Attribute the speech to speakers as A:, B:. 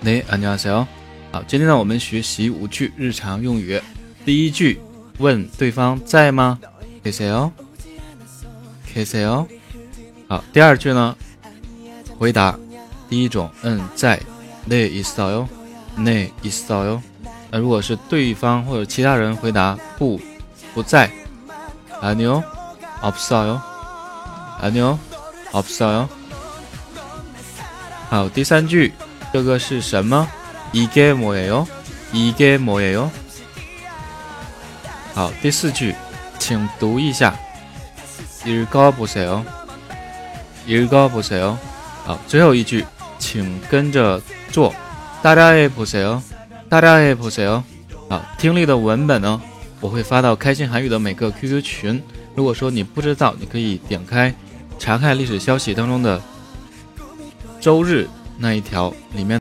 A: 네안녕하세요好，今天呢，我们学习五句日常用语。第一句，问对方在吗？계세 요？ 계세 요？ 好，第二句呢，回答第一种，嗯，在。네있어 요？ 네있어 요？ 那如果是对方或者其他人回答不，不在。아니요없어 요？ 아니요없어 요？ 好，第三句， 这个是什么？이게뭐예 요？ 이게뭐예 요？ 好，第四句，请读一下。읽어보세 요。 읽어보세 요。 好，最后一句，请跟着做。따라해보세 요。 따라해보세 요。 好，听力的文本呢，我会发到开心韩语的每个 QQ 群。如果说你不知道，你可以点开查看历史消息当中的周日 那一条里面。